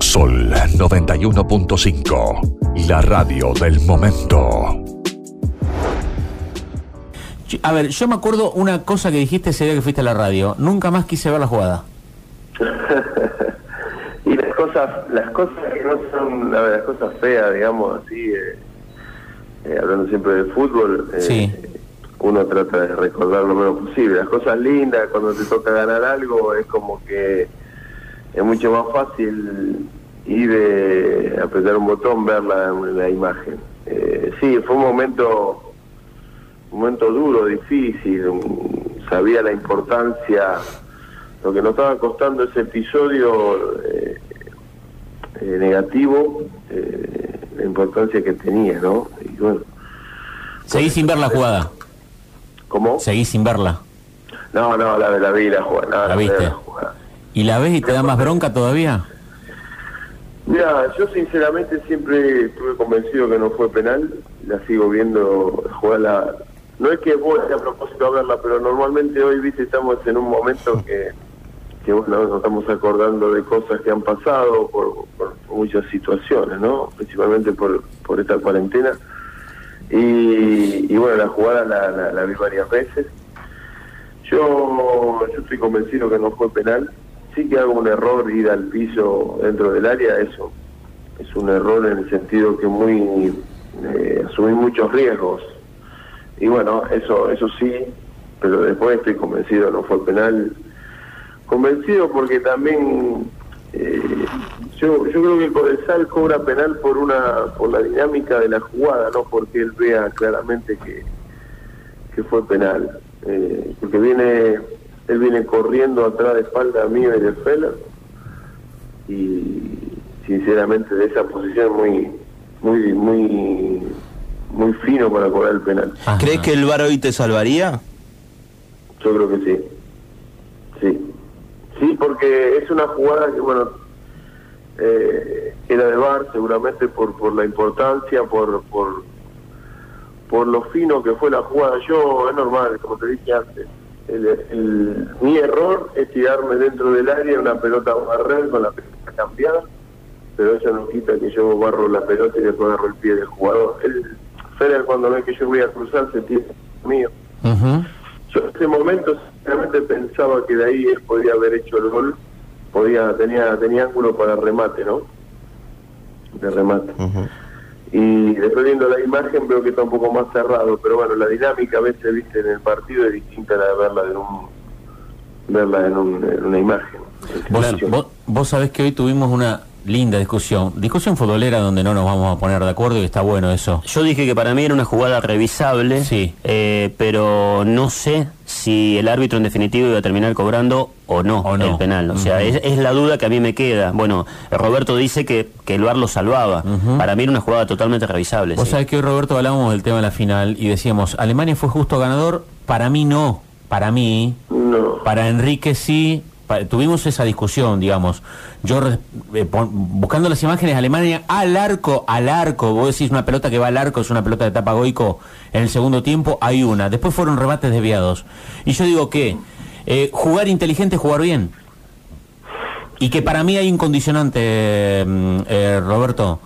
Sol 91.5, la radio del momento. A ver, yo me acuerdo una cosa que dijiste ese día que fuiste a la radio. Nunca más quise ver la jugada. y las cosas, las cosas que no son, las cosas feas, digamos así, eh, eh, hablando siempre de fútbol, eh, uno trata de recordar lo menos posible. Las cosas lindas, cuando te toca ganar algo, es como que es mucho más fácil ir a apretar un botón, en la imagen. sí, fue un momento un momento duro, difícil, sabía la importancia, lo que nos estaba costando ese episodio eh, eh, negativo, eh, la importancia que tenía, ¿no? Y bueno. ¿Seguís sin ver la jugada? ¿Cómo? ¿Seguís sin verla? No, no, la, la vi la jugada. ¿La viste? ¿Y la ves y te da más bronca todavía? Mira, yo sinceramente siempre estuve convencido que no fue penal, la sigo viendo jugar la, no es que voy a propósito a verla, pero normalmente hoy, viste, estamos en un momento que, que bueno, nos estamos acordando de cosas que han pasado por, muchas situaciones, ¿no? Principalmente por, por esta cuarentena. Y, bueno, la jugada la, la, vi varias veces. Yo, yo estoy convencido que no fue penal. Sí que hago un error ir al piso dentro del área, eso es un error en el sentido que muy eh, asumí muchos riesgos y bueno, eso, eso sí, pero después estoy convencido, no fue penal. Convencido porque también eh, yo, yo creo que Codesal cobra penal por una por la dinámica de la jugada, no porque él vea claramente que, que fue penal. Eh, porque viene él viene corriendo atrás de espalda mío y de Fela y sinceramente de esa posición muy muy muy muy fino para cobrar el penal. ¿Crees que el VAR hoy te salvaría? Yo creo que sí. Sí. Sí, porque es una jugada que, bueno, eh, era de VAR seguramente por, por la importancia, por, por, por lo fino que fue la jugada. Yo, es normal, como te dije antes, el, mi error es tirarme dentro del área una pelota a barrer con la pelota cambiada, pero eso no quita que yo barro la pelota y después agarro el pie del jugador. Él, Federer cuando ve que yo voy a cruzar se tiene mío. Yo en ese momento sinceramente pensaba que de ahí él podía haber hecho el gol, podía tenía tenía ángulo para remate, ¿no? De remate. Y después viendo la imagen veo que está un poco más cerrado, pero bueno, la dinámica a veces viste en el partido es distinta a la de verla en un verla en, una imagen. vos, vos sabés que hoy tuvimos una linda discusión. Discusión futbolera donde no nos vamos a poner de acuerdo y está bueno eso. Yo dije que para mí era una jugada revisable, sí. Eh, pero no sé si el árbitro en definitivo iba a terminar cobrando o no, el penal. O sea, es, la duda que a mí me queda. Bueno, Roberto dice que, que el VAR lo salvaba. Para mí era una jugada totalmente revisable. Vos sabés que hoy, Roberto, hablábamos del tema de la final y decíamos, Alemania fue justo ganador, para mí no. Para mí, no. para Enrique sí, tuvimos esa discusión, digamos. Yo eh, buscando las imágenes, Alemania al arco, al arco, vos decís una pelota que va al arco, es una pelota de tapa en el segundo tiempo hay una, después fueron rebates desviados. Y yo digo que eh, jugar inteligente es jugar bien. Y que para mí hay un condicionante, mm, eh, Roberto.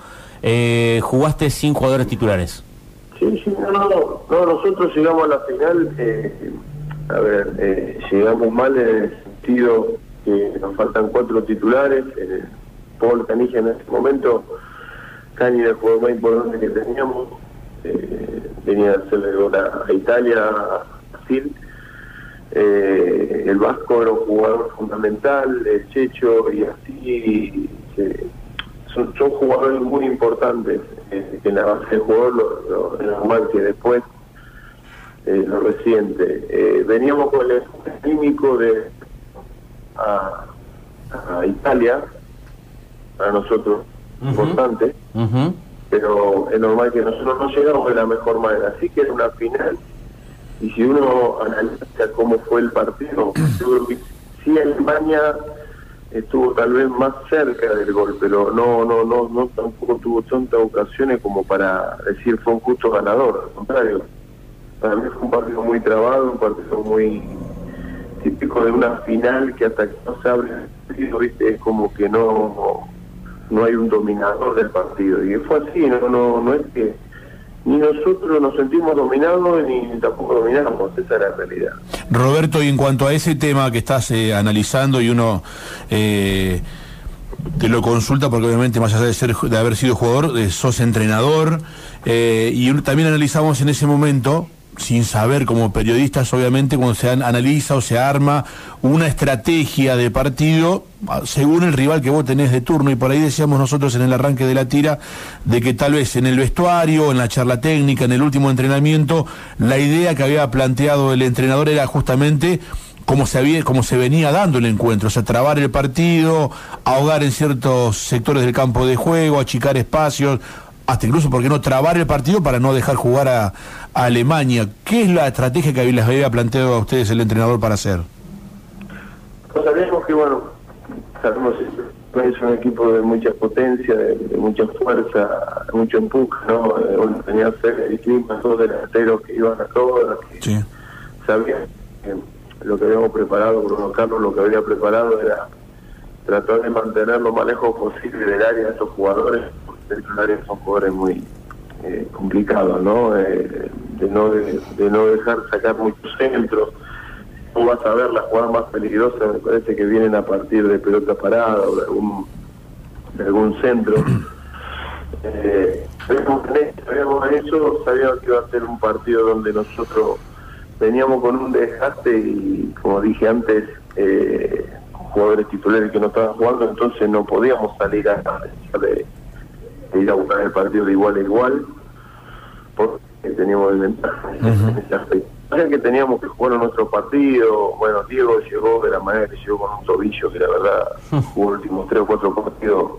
jugaste sin jugadores titulares. Sí, sí, no, no, no, nosotros llegamos a la final, a ver, llegamos mal en que nos faltan cuatro titulares. Eh, Paul Canilla en este momento, Cani era el jugador más importante que teníamos. Eh, venía a hacerle gol a, Italia, a Brasil. Eh, el Vasco era un jugador fundamental, el Checho y así. son, jugadores muy importantes que en la base del jugador lo, normal que después lo reciente. veníamos con el químico de a, Italia, para nosotros importante, pero es normal que nosotros no llegamos de la mejor manera. Así que era una final, y si uno analiza cómo fue el partido, yo creo que sí Alemania estuvo tal vez más cerca del gol, pero no, no, no, no tampoco tuvo tantas ocasiones como para decir fue un justo ganador, al contrario. Para mí fue un partido muy trabado, un partido muy típico de una final que hasta que no se abre el partido, ¿viste? es como que no, no hay un dominador del partido. Y fue así, no, no, no es que ni nosotros nos sentimos dominados ni tampoco dominamos, esa es la realidad. Roberto, y en cuanto a ese tema que estás eh, analizando y uno eh, te lo consulta porque obviamente más allá de ser de haber sido jugador, eh, sos entrenador y también analizamos en ese momento sin saber como periodistas, obviamente, cuando se analiza o se arma una estrategia de partido según el rival que vos tenés de turno. Y por ahí decíamos nosotros en el arranque de la tira de que tal vez en el vestuario, en la charla técnica, en el último entrenamiento, la idea que había planteado el entrenador era justamente como se, había, se venía dando el encuentro, o sea, trabar el partido, ahogar en ciertos sectores del campo de juego, achicar espacios, hasta incluso, ¿por qué no trabar el partido para no dejar jugar a, Alemania? ¿Qué es la estrategia que les había planteado a ustedes el entrenador para hacer? Pues sabemos que, bueno, sabemos que es un equipo de mucha potencia, de, mucha fuerza, mucho empuje, ¿no? Eh, bueno, tenía el clima, dos delanteros que iban a todas, sí. sabían que lo que habíamos preparado, Bruno Carlos lo que había preparado era tratar de mantener lo más lejos posible del área de estos jugadores dentro área son jugadores muy eh, complicados, ¿no? Eh, de ¿no? De, no dejar sacar muchos centros. Tú vas a ver las jugadas más peligrosas, me parece que vienen a partir de pelota parada o de algún, de algún centro. Eh, sabíamos eso, sabíamos que iba a ser un partido donde nosotros veníamos con un desgaste y, como dije antes, eh, jugadores titulares que no estaban jugando, entonces no podíamos salir a, a de, ir a buscar el partido de igual a igual, porque teníamos el ventaja en que teníamos que jugar nuestro partido, bueno, Diego llegó de la manera que llegó con un tobillo que la verdad jugó los últimos tres o cuatro partidos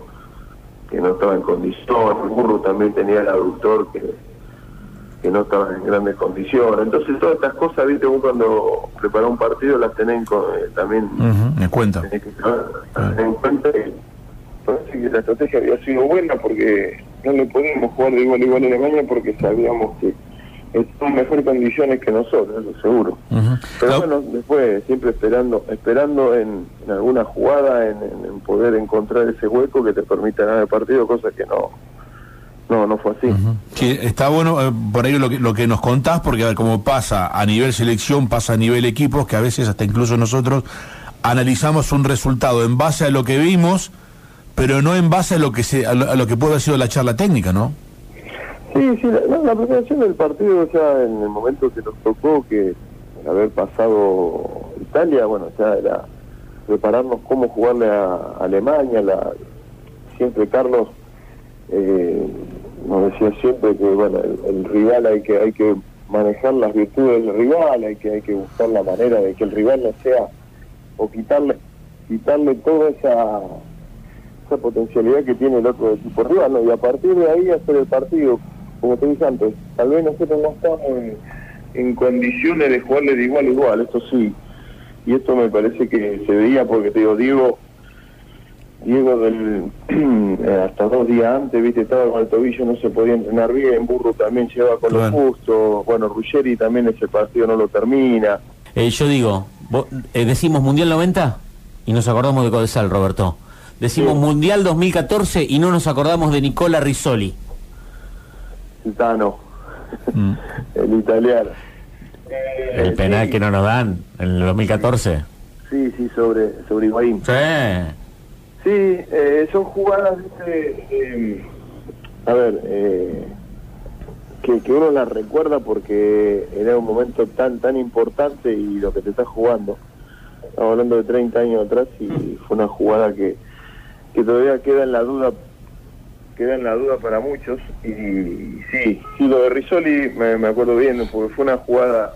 que no estaba en condición, el burro también tenía el aductor que, que no estaba en grandes condiciones. Entonces todas estas cosas, viste, vos cuando preparás un partido las tenés eh, también... me cuenta. Tenés que en cuenta que parece que la estrategia había sido buena porque no le podíamos jugar de igual a igual a Alemania porque sabíamos que están en mejores condiciones que nosotros, eso seguro. Pero bueno, después siempre esperando esperando en, alguna jugada, en, poder encontrar ese hueco que te permita ganar el partido, cosa que no no no fue así. Sí, está bueno eh, por ahí lo que, lo que nos contás, porque a ver, como pasa a nivel selección, pasa a nivel equipos, que a veces hasta incluso nosotros analizamos un resultado en base a lo que vimos pero no en base a lo que se, a lo, que puede haber sido la charla técnica, ¿no? Sí, sí, la, la, preparación del partido ya en el momento que nos tocó, que haber pasado Italia, bueno, ya era prepararnos cómo jugarle a, Alemania, la, siempre Carlos eh, nos decía siempre que bueno el, rival hay que hay que manejar las virtudes del rival, hay que hay que buscar la manera de que el rival no sea o quitarle quitarle toda esa potencialidad que tiene el otro equipo rival, ¿no? y a partir de ahí hacer el partido, como te dije antes, tal vez nosotros no estamos en, condiciones de jugarle de igual a igual, esto sí, y esto me parece que se veía porque te digo, Diego, Diego del, hasta dos días antes, viste, estaba con el tobillo, no se podía entrenar bien, Burro también lleva con lo justo, bueno, Ruggeri también ese partido no lo termina. Eh, yo digo, eh, decimos Mundial 90 y nos acordamos de Codesal, Roberto. Decimos Mundial 2014 y no nos acordamos de Nicola Risoli. Tano, mm. el italiano. El eh, penal que no nos dan en el 2014. Sí, sí, sobre, sobre Higuaín. Sí. Sí, eh, son jugadas, eh, a ver, eh, que, que uno las recuerda porque era un momento tan tan importante y lo que te estás jugando. Estamos hablando de 30 años atrás y fue una jugada que que todavía queda en la duda queda en la duda para muchos y, sí, sí lo de Risoli me, acuerdo bien porque fue una jugada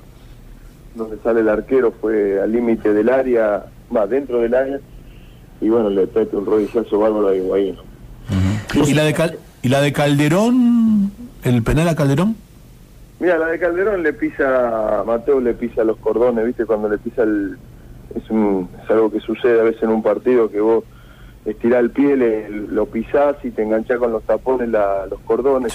donde sale el arquero fue al límite del área va dentro del área y bueno le pete un rodillazo bárbaro a Higuaín. ¿Y la de y la de Calderón el penal a Calderón mira la de Calderón le pisa Mateo le pisa los cordones viste cuando le pisa el es, un, es algo que sucede a veces en un partido que vos estirar el pie, lo pisás y te enganchás con los tapones, los cordones.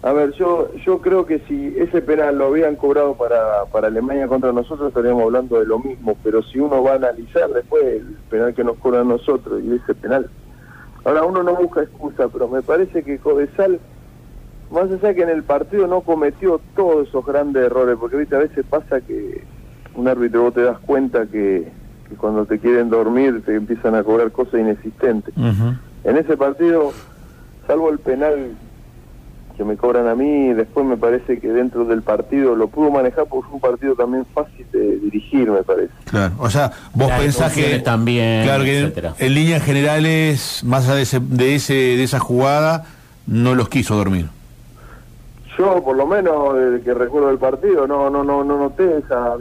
A ver, yo yo creo que si ese penal lo habían cobrado para, para Alemania contra nosotros estaríamos hablando de lo mismo, pero si uno va a analizar después el penal que nos cobran nosotros y ese penal, ahora uno no busca excusa, pero me parece que Codesal, más allá que en el partido no cometió todos esos grandes errores, porque viste a veces pasa que un árbitro vos te das cuenta que, que cuando te quieren dormir te empiezan a cobrar cosas inexistentes. En ese partido, salvo el penal que me cobran a mí, después me parece que dentro del partido lo pudo manejar porque fue un partido también fácil de dirigir, me parece. Claro, o sea, vos Las pensás que también, claro que etcétera. en líneas generales, más allá de ese, de ese de esa jugada, no los quiso dormir. Yo, por lo menos, desde que recuerdo el partido, no no no no noté esas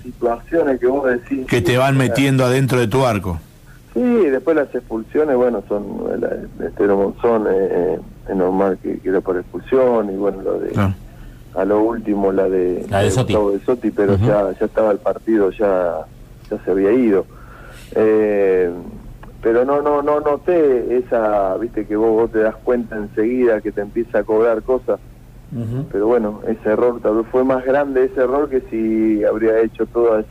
situaciones que vos decís. Que te van metiendo adentro de tu arco. Sí, después las expulsiones, bueno, son la, este Monzón, eh, es normal que, que era por expulsión, y bueno, lo de a lo último la de, La de Sotti, pero ya ya estaba el partido, ya ya se había ido. Eh, pero no no no noté esa, viste que vos, vos te das cuenta enseguida que te empieza a cobrar cosas. Pero bueno, ese error tal vez fue más grande ese error que si habría hecho todos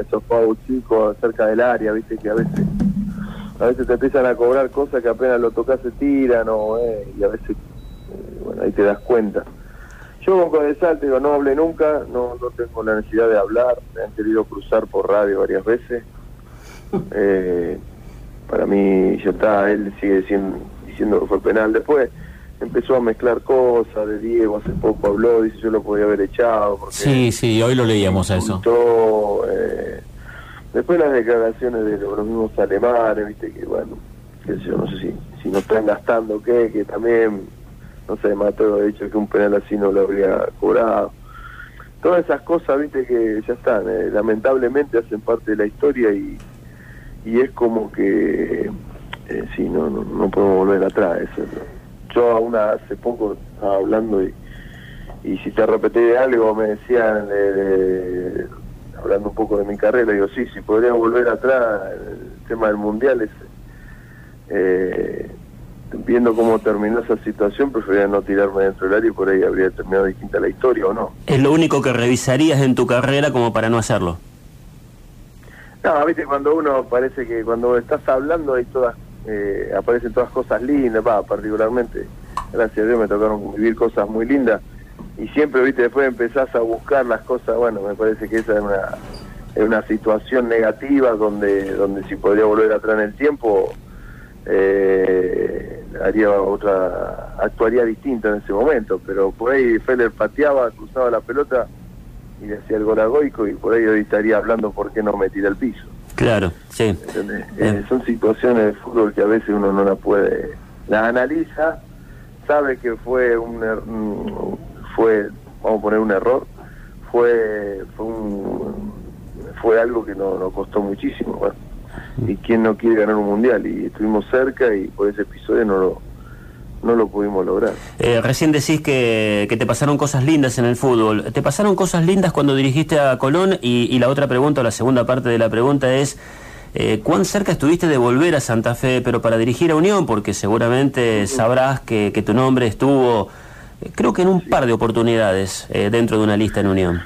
esos fouls chicos cerca del área, viste que a veces a veces te empiezan a cobrar cosas que apenas lo tocas se tiran o, eh, y a veces eh, bueno ahí te das cuenta. Yo con Codesal te digo, no hablé nunca, no, no tengo la necesidad de hablar, me han querido cruzar por radio varias veces. Eh, para mí ya está, él sigue diciendo, diciendo que fue penal. Después empezó a mezclar cosas de Diego, hace poco habló, dice yo lo podía haber echado. Porque Sí, sí, hoy lo leíamos a eso. eh, después las declaraciones de los, los mismos alemanes, viste que bueno, qué sé yo no sé si, si no están gastando qué, que también, no sé, Mateo ha dicho que un penal así no lo habría cobrado. Todas esas cosas, viste, que ya están, eh, lamentablemente hacen parte de la historia y, y es como que, eh, sí, no, no, no podemos volver atrás. Eso, ¿no? Yo aún hace poco estaba hablando y, y si te repetí de algo me decían, de- de- hablando un poco de mi carrera, digo, sí, si podría volver atrás, el tema del mundial es... Eh, viendo cómo terminó esa situación, preferiría no tirarme dentro del área y por ahí habría terminado distinta la historia o no. Es lo único que revisarías en tu carrera como para no hacerlo. No, viste, cuando uno parece que cuando estás hablando hay todas, eh, aparecen todas cosas lindas, particularmente, gracias a Dios me tocaron vivir cosas muy lindas y siempre, viste, después empezás a buscar las cosas, bueno, me parece que esa es una, es una situación negativa donde, donde si podría volver atrás en el tiempo, eh, haría otra, actuaría distinto en ese momento, pero por ahí Feller pateaba, cruzaba la pelota y le hacía el gol y por ahí hoy estaría hablando por qué no me tira al piso. Claro, sí. Bien. Eh, son situaciones de fútbol que a veces uno no la puede, la analiza, sabe que fue un, er- fue, vamos a poner un error, fue, fue un, fue algo que nos costó muchísimo, bueno. y quién no quiere ganar un mundial y estuvimos cerca y por ese episodio no lo, no lo pudimos lograr. Eh, recién decís que, que te pasaron cosas lindas en el fútbol. ¿Te pasaron cosas lindas cuando dirigiste a Colón? Y, y la otra pregunta, o la segunda parte de la pregunta es, eh, ¿cuán cerca estuviste de volver a Santa Fe, pero para dirigir a Unión? Porque seguramente sabrás que, que tu nombre estuvo, eh, creo que en un par de oportunidades eh, dentro de una lista en Unión.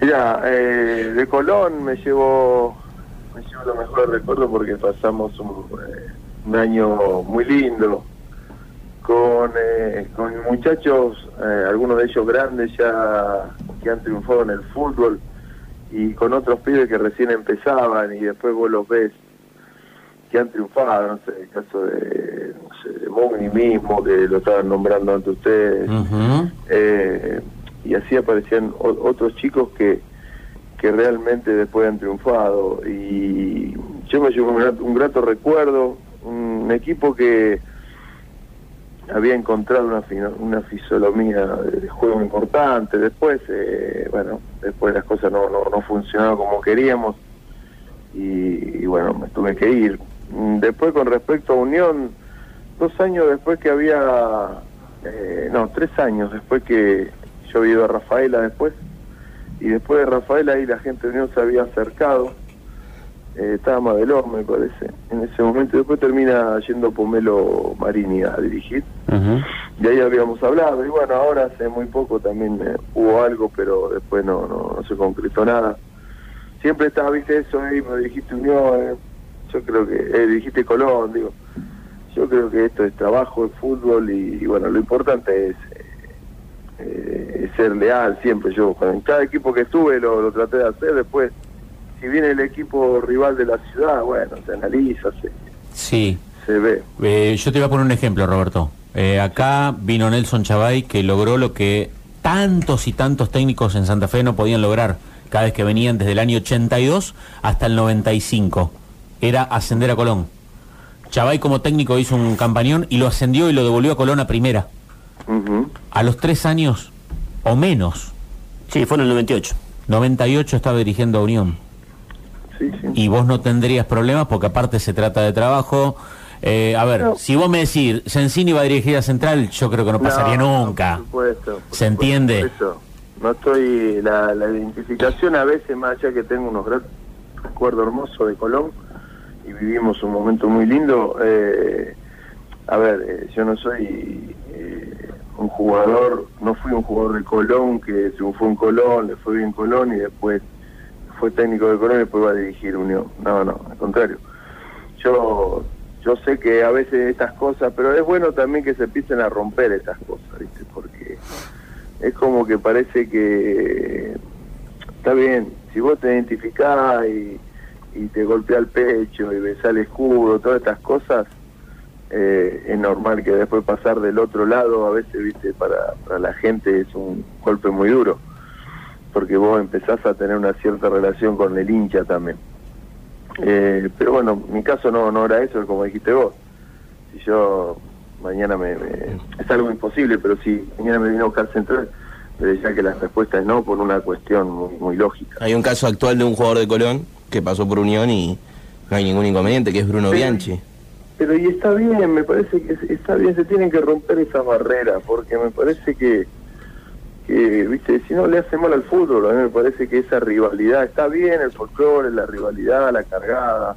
Mira, eh, de Colón me llevo, me llevo lo mejor recuerdo porque pasamos un, un año muy lindo con, eh, con muchachos, eh, algunos de ellos grandes ya que han triunfado en el fútbol y con otros pibes que recién empezaban y después vos los ves que han triunfado, no sé, el caso de, no sé, de Mogni mismo, que lo estaban nombrando ante ustedes, eh, y así aparecían otros chicos que, que realmente después han triunfado. Y yo me llevo un grato, un grato recuerdo, un equipo que había encontrado una, una de juego importante, después, eh, bueno, después las cosas no, no, no funcionaron como queríamos y, bueno, me tuve que ir. Después con respecto a Unión, dos años después que había, eh, no, tres años después que yo había ido a Rafaela después, y después de Rafaela ahí la gente de Unión se había acercado, eh, estaba Madelón, me parece, en ese momento. Después termina yendo Pomelo Marini a dirigir. Y ahí habíamos hablado. Y bueno, ahora hace muy poco también eh, hubo algo, pero después no, no, se concretó nada. Siempre estaba, viste, eso, ahí me dirigiste Unión, eh, yo creo que, eh, dirigiste Colón, digo. Yo creo que esto es trabajo, es fútbol y, bueno, lo importante es, ser leal siempre. Yo, en cada equipo que estuve lo, lo traté de hacer, después si viene el equipo rival de la ciudad, bueno, se analiza, se, sí. se ve. Eh, yo te voy a poner un ejemplo, Roberto. Eh, acá vino Nelson Chavay que logró lo que tantos y tantos técnicos en Santa Fe no podían lograr cada vez que venían desde el año 82 hasta el 95. Era ascender a Colón. Chavay como técnico hizo un campañón y lo ascendió y lo devolvió a Colón a primera. A los tres años o menos. Sí, fue en el 98. 98 estaba dirigiendo a Unión. Y vos no tendrías problemas porque aparte se trata de trabajo. Eh, a ver, si vos me decís, Sensini va a dirigir a Central, yo creo que no pasaría nunca. Por supuesto. ¿Se entiende? eso. No estoy. La, identificación a veces, más allá que tengo unos recuerdos hermosos de Colón y vivimos un momento muy lindo. Eh, a ver, eh, yo no soy un jugador, no fui un jugador de Colón que triunfó en Colón, le fue bien Colón y después fue técnico de Colón y después va a dirigir Unión. No, no, al contrario. Yo yo sé que a veces estas cosas, pero es bueno también que se empiecen a romper estas cosas, ¿viste? Porque es como que parece que está bien, si vos te identificás y, te golpea el pecho y ves el escudo, todas estas cosas, eh, es normal que después pasar del otro lado, a veces, viste, para la gente es un golpe muy duro porque vos empezás a tener una cierta relación con el hincha también. Eh, pero bueno, mi caso no, no era eso, como dijiste vos. Si yo mañana me, Es algo imposible, pero si mañana me vino a buscar central, le decía que la respuesta es no por una cuestión muy, lógica. Hay un caso actual de un jugador de Colón que pasó por Unión y no hay ningún inconveniente, que es Bruno Bianchi. Pero y está bien, me parece que está bien, se tienen que romper esas barreras, porque me parece que que, viste, si no le hace mal al fútbol, a mí me parece que esa rivalidad está bien, el folclore, la rivalidad, la cargada,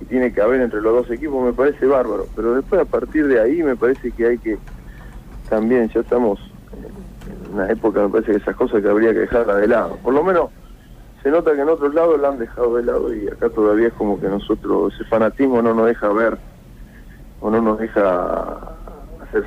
y tiene que haber entre los dos equipos, me parece bárbaro, pero después a partir de ahí me parece que hay que, también ya estamos en una época, me parece que esas cosas que habría que dejarlas de lado, por lo menos se nota que en otros lados la han dejado de lado y acá todavía es como que nosotros, ese fanatismo no nos deja ver o no nos deja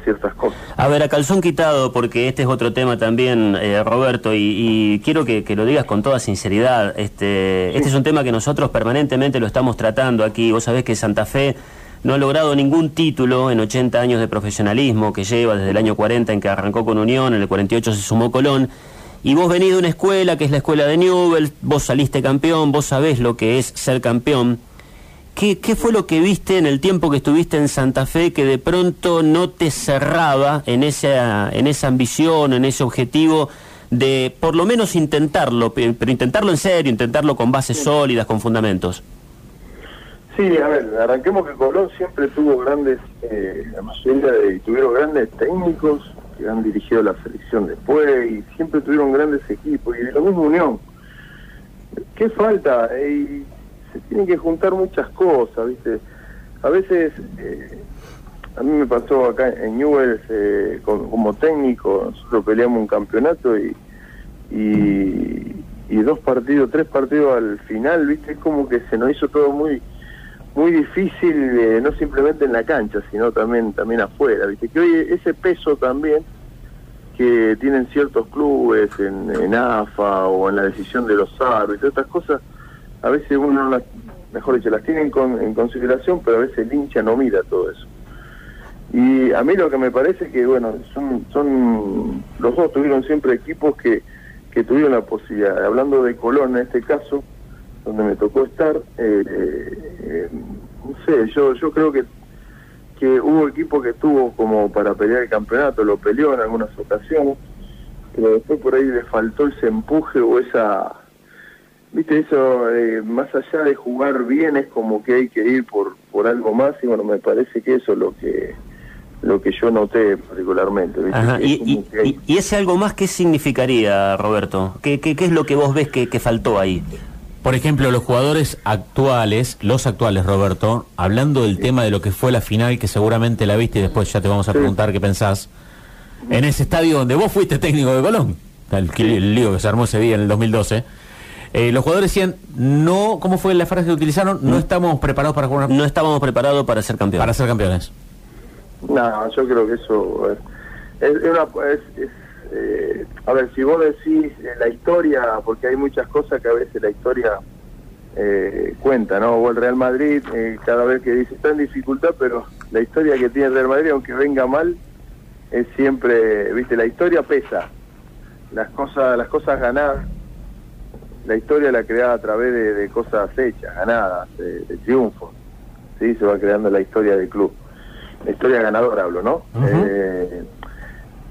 ciertas cosas. A ver, a calzón quitado, porque este es otro tema también, eh, Roberto, y, quiero que, lo digas con toda sinceridad. Este, este es un tema que nosotros permanentemente lo estamos tratando aquí. Vos sabés que Santa Fe no ha logrado ningún título en 80 años de profesionalismo que lleva desde el año 40 en que arrancó con Unión, en el 48 se sumó Colón. Y vos venís de una escuela que es la escuela de Newell, vos saliste campeón, vos sabés lo que es ser campeón. ¿Qué, fue lo que viste en el tiempo que estuviste en Santa Fe que de pronto no te cerraba en esa, en esa ambición, en ese objetivo de por lo menos intentarlo, pero intentarlo en serio, intentarlo con bases sólidas, con fundamentos? Sí, a ver, arranquemos que Colón siempre tuvo grandes, eh, la mayoría de, tuvieron grandes técnicos que han dirigido la selección después y siempre tuvieron grandes equipos y de lo mismo Unión. ¿Qué falta? Eh, tienen que juntar muchas cosas, ¿viste? A veces, eh, a mí me pasó acá en Newell's eh, como técnico, nosotros peleamos un campeonato y, y, dos partidos, tres partidos al final, ¿viste? Es como que se nos hizo todo muy muy difícil, eh, no simplemente en la cancha, sino también también afuera, ¿viste? Que hoy ese peso también que tienen ciertos clubes en, en AFA o en la decisión de los árbitros, estas cosas, a veces uno las, mejor dicho, las tiene en, consideración, pero a veces el hincha no mira todo eso. Y a mí lo que me parece que, bueno, son, son los dos tuvieron siempre equipos que, tuvieron la posibilidad, hablando de Colón en este caso, donde me tocó estar, eh, eh, no sé, yo, yo creo que, que hubo equipos que estuvo como para pelear el campeonato, lo peleó en algunas ocasiones, pero después por ahí le faltó ese empuje o esa Viste, eso, eh, más allá de jugar bien, es como que hay que ir por, por algo más, y bueno, me parece que eso es lo que lo que yo noté particularmente. Y, ese algo más qué significaría, Roberto? ¿Qué, qué, es lo que vos ves que, faltó ahí? Por ejemplo, los jugadores actuales, los actuales, Roberto, hablando del tema de lo que fue la final, que seguramente la viste y después ya te vamos a preguntar qué pensás, en ese estadio donde vos fuiste técnico de Colón, el, el lío que se armó ese día en el 2012. Eh, los jugadores decían, no, ¿cómo fue la frase que utilizaron? No estamos preparados para jugar No estábamos preparados para ser campeones. Para ser campeones. No, yo creo que eso es, es una... Es, es, eh, a ver, si vos decís eh, la historia, porque hay muchas cosas que a veces la historia eh, cuenta, ¿no? O el Real Madrid, eh, cada vez que dice está en dificultad, pero la historia que tiene el Real Madrid, aunque venga mal, es siempre, viste, la historia pesa. Las cosas, las cosas ganadas, la historia la crea a través de, de cosas hechas, ganadas, de, de triunfos. ¿sí? Se va creando la historia del club. La historia ganadora hablo, ¿no? eh,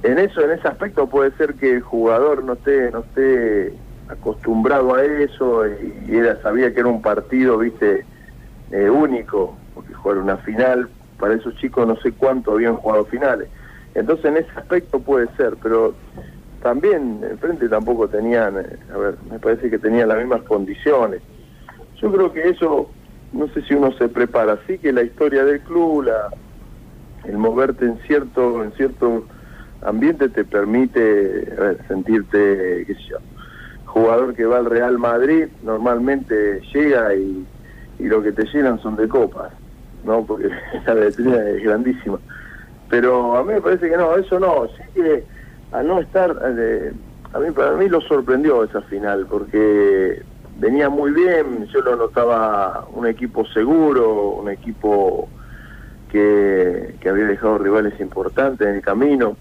en eso, en ese aspecto puede ser que el jugador no esté, no esté acostumbrado a eso y, y era, sabía que era un partido, viste, eh, único, porque jugar una final, para esos chicos no sé cuánto habían jugado finales. Entonces en ese aspecto puede ser, pero también enfrente tampoco tenían, eh, a ver, me parece que tenían las mismas condiciones. Yo creo que eso, no sé si uno se prepara, sí que la historia del club, la, el moverte en cierto, en cierto ambiente te permite a ver, sentirte, qué sé yo, jugador que va al Real Madrid normalmente llega y, y lo que te llenan son de copas, ¿no? Porque la letrina es grandísima. Pero a mí me parece que no, eso no, sí que al no estar, a mí para mí lo sorprendió esa final, porque venía muy bien, yo lo notaba un equipo seguro, un equipo que, había dejado rivales importantes en el camino.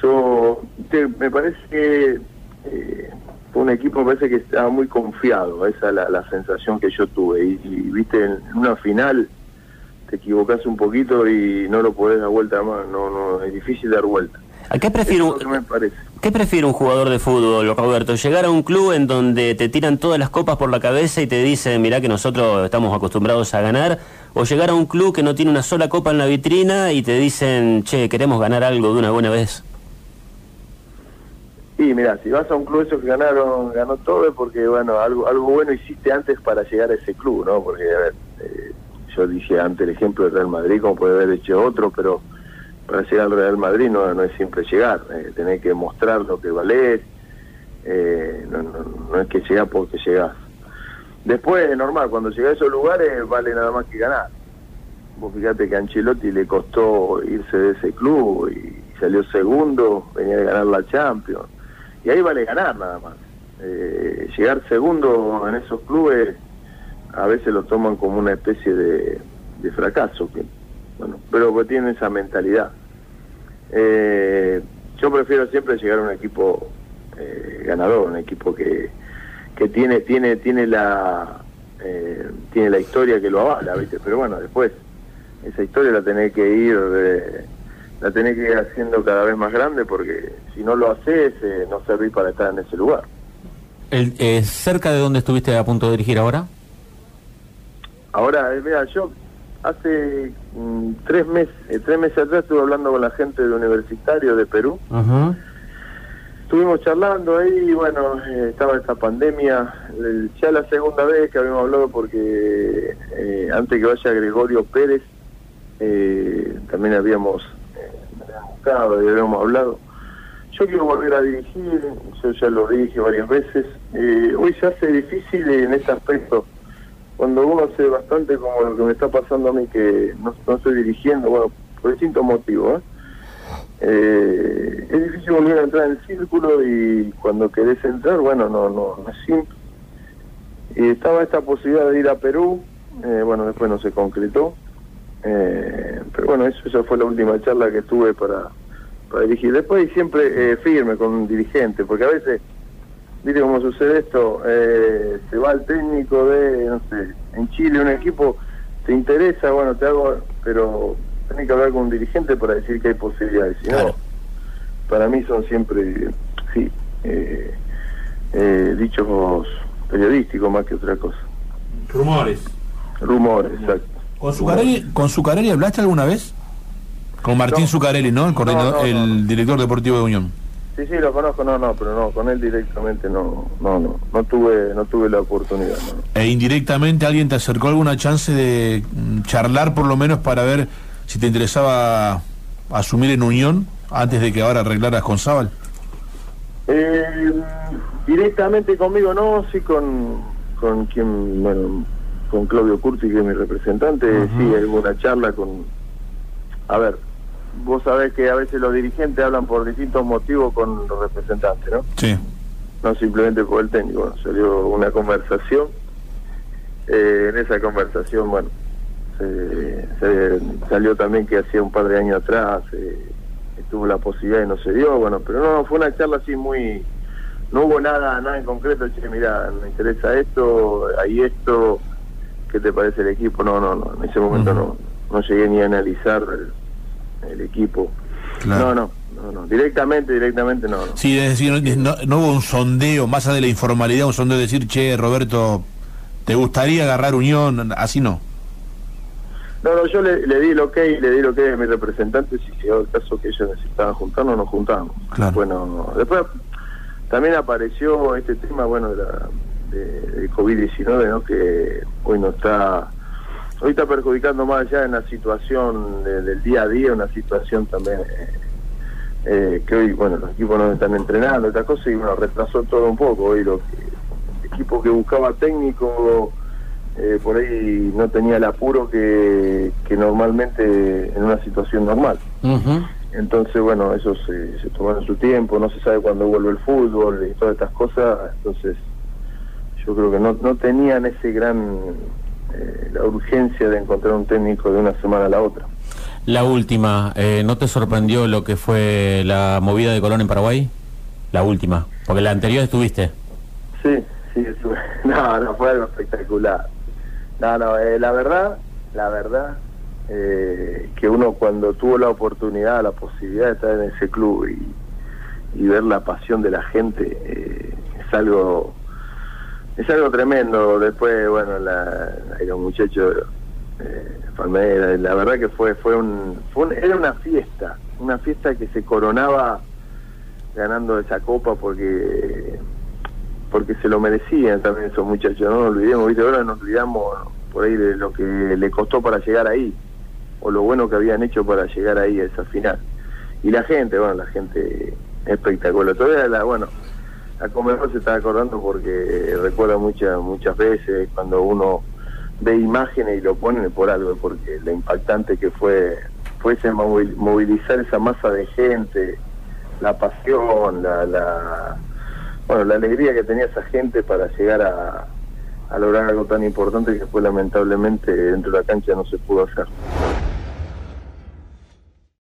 Yo, te- me parece que eh, fue un equipo, me parece que estaba muy confiado, esa es la, la sensación que yo tuve. Y, y, viste, en una final te equivocas un poquito y no lo podés dar vuelta más, no, no, es difícil dar vuelta. ¿A qué que me parece. ¿Qué prefiere un jugador de fútbol, Roberto? ¿Llegar a un club en donde te tiran todas las copas por la cabeza y te dicen, mirá que nosotros estamos acostumbrados a ganar? ¿O llegar a un club que no tiene una sola copa en la vitrina y te dicen, che, queremos ganar algo de una buena vez? Y mira, si vas a un club esos que ganaron, ganó todo es porque, bueno, algo algo bueno hiciste antes para llegar a ese club, ¿no? Porque, a ver, eh, yo dije antes el ejemplo del Real Madrid, como puede haber hecho otro, pero para llegar al Real Madrid no, no es siempre llegar, eh, tenés que mostrar lo que valés, eh, no, es que llegás porque llegás. Después, es normal, cuando llegás a esos lugares vale nada más que ganar. Vos fíjate que a Ancelotti le costó irse de ese club y salió segundo, venía de ganar la Champions. Y ahí vale ganar nada más. Eh, llegar segundo en esos clubes a veces lo toman como una especie de, fracaso. Bueno, pero pues tienen esa mentalidad. Eh, yo prefiero siempre llegar a un equipo eh, ganador, un equipo que, que tiene tiene tiene la eh, tiene la historia que lo avala, ¿viste? Pero bueno, después esa historia la tenés que ir eh, la tenés que ir haciendo cada vez más grande porque si no lo haces eh, no servís para estar en ese lugar. El, eh, ¿Cerca de dónde estuviste a punto de dirigir ahora? Ahora, mira, yo hace mm, tres meses eh, tres meses atrás estuve hablando con la gente de universitario de Perú. Estuvimos charlando ahí y bueno, eh, estaba esta pandemia, el- ya la segunda vez que habíamos hablado porque eh, antes que vaya Gregorio Pérez, eh, también habíamos, eh, buscado y habíamos hablado. Yo quiero volver a dirigir, yo ya lo dije varias veces, eh, hoy se hace difícil en este aspecto, cuando uno hace bastante como lo que me está pasando a mí, que no, no estoy dirigiendo, bueno, por distintos motivos, ¿eh? Eh, es difícil volver a entrar en el círculo y cuando querés entrar, bueno, no, no, no es simple. Y estaba esta posibilidad de ir a Perú, eh, bueno, después no se concretó, eh, pero bueno, eso, esa fue la última charla que tuve para, para dirigir. Después siempre eh, firme con un dirigente, porque a veces, viste cómo sucede esto, eh, se va el técnico de, no sé, en Chile un equipo, te interesa, bueno, te hago, pero tenés que hablar con un dirigente para decir que hay posibilidades. Si no, para mí son siempre, sí, eh, eh, dichos periodísticos más que otra cosa. Rumores. Rumores, exacto. ¿Con Zucarelli, ¿Con Zucarelli hablaste alguna vez? Con Martín No. Zucarelli, ¿no? El, coordinador, No, no, no. el director deportivo de Unión. Sí, sí, lo conozco, no, no, pero no, con él directamente no, no, no, no tuve, no tuve la oportunidad. E indirectamente alguien te acercó alguna chance de mm, charlar por lo menos para ver si te interesaba asumir en Unión antes de que ahora arreglaras con Zabal. Eh, directamente conmigo no, sí con, con quien, bueno, con Claudio Curti, que es mi representante, sí, hay una charla con, a ver, vos sabés que a veces los dirigentes hablan por distintos motivos con los representantes, ¿no? Sí. No simplemente por el técnico. Bueno, salió una conversación. Eh, en esa conversación, bueno, se, salió también que hacía un par de años atrás eh, tuvo la posibilidad y no se dio, bueno, pero no, fue una charla así muy... No hubo nada nada en concreto, che, mira, me interesa esto, hay esto, ¿qué te parece el equipo? No, no, no, en ese momento no, no llegué ni a analizar el equipo. No, no, no, directamente, directamente no. no. Sí, es decir, no, hubo un sondeo, más allá de la informalidad, un sondeo de decir, che, Roberto, ¿te gustaría agarrar unión? Así no. No, no, yo le, di lo que le di lo que a mi representante, si llegó el caso que ellos necesitaban juntarnos, nos juntamos. Bueno, después también apareció este tema, bueno, de, la, de COVID-19, ¿no? Que hoy no está hoy está perjudicando más allá en la situación del día a día, una situación también eh, eh, que hoy, bueno, los equipos no están entrenando, esta cosa, y bueno, retrasó todo un poco. Hoy lo que, el equipo que buscaba técnico eh, por ahí no tenía el apuro que, normalmente en una situación normal. Entonces, bueno, eso se, se tomaron su tiempo, no se sabe cuándo vuelve el fútbol y todas estas cosas, entonces yo creo que no, no tenían ese gran eh, la urgencia de encontrar un técnico de una semana a la otra. La última, eh, ¿no te sorprendió lo que fue la movida de Colón en Paraguay? La última, porque la anterior estuviste. Sí, sí, estuve. No, no, fue algo espectacular. No, no, eh, la verdad, la verdad, que uno cuando tuvo la oportunidad, la posibilidad de estar en ese club y, y ver la pasión de la gente, es algo es algo tremendo. Después, bueno, la, era un muchacho, eh, la verdad que fue, fue, un, era una fiesta, una fiesta que se coronaba ganando esa copa porque porque se lo merecían también esos muchachos, no nos olvidemos, ¿viste? ahora nos olvidamos por ahí de lo que le costó para llegar ahí, o lo bueno que habían hecho para llegar ahí a esa final. Y la gente, bueno, la gente espectacular. Todavía la, bueno, a Comedor se está acordando porque recuerda muchas muchas veces cuando uno ve imágenes y lo ponen por algo, porque lo impactante que fue, fue movilizar esa masa de gente, la pasión, la, la, bueno, la alegría que tenía esa gente para llegar a, a lograr algo tan importante que fue lamentablemente dentro de la cancha no se pudo hacer.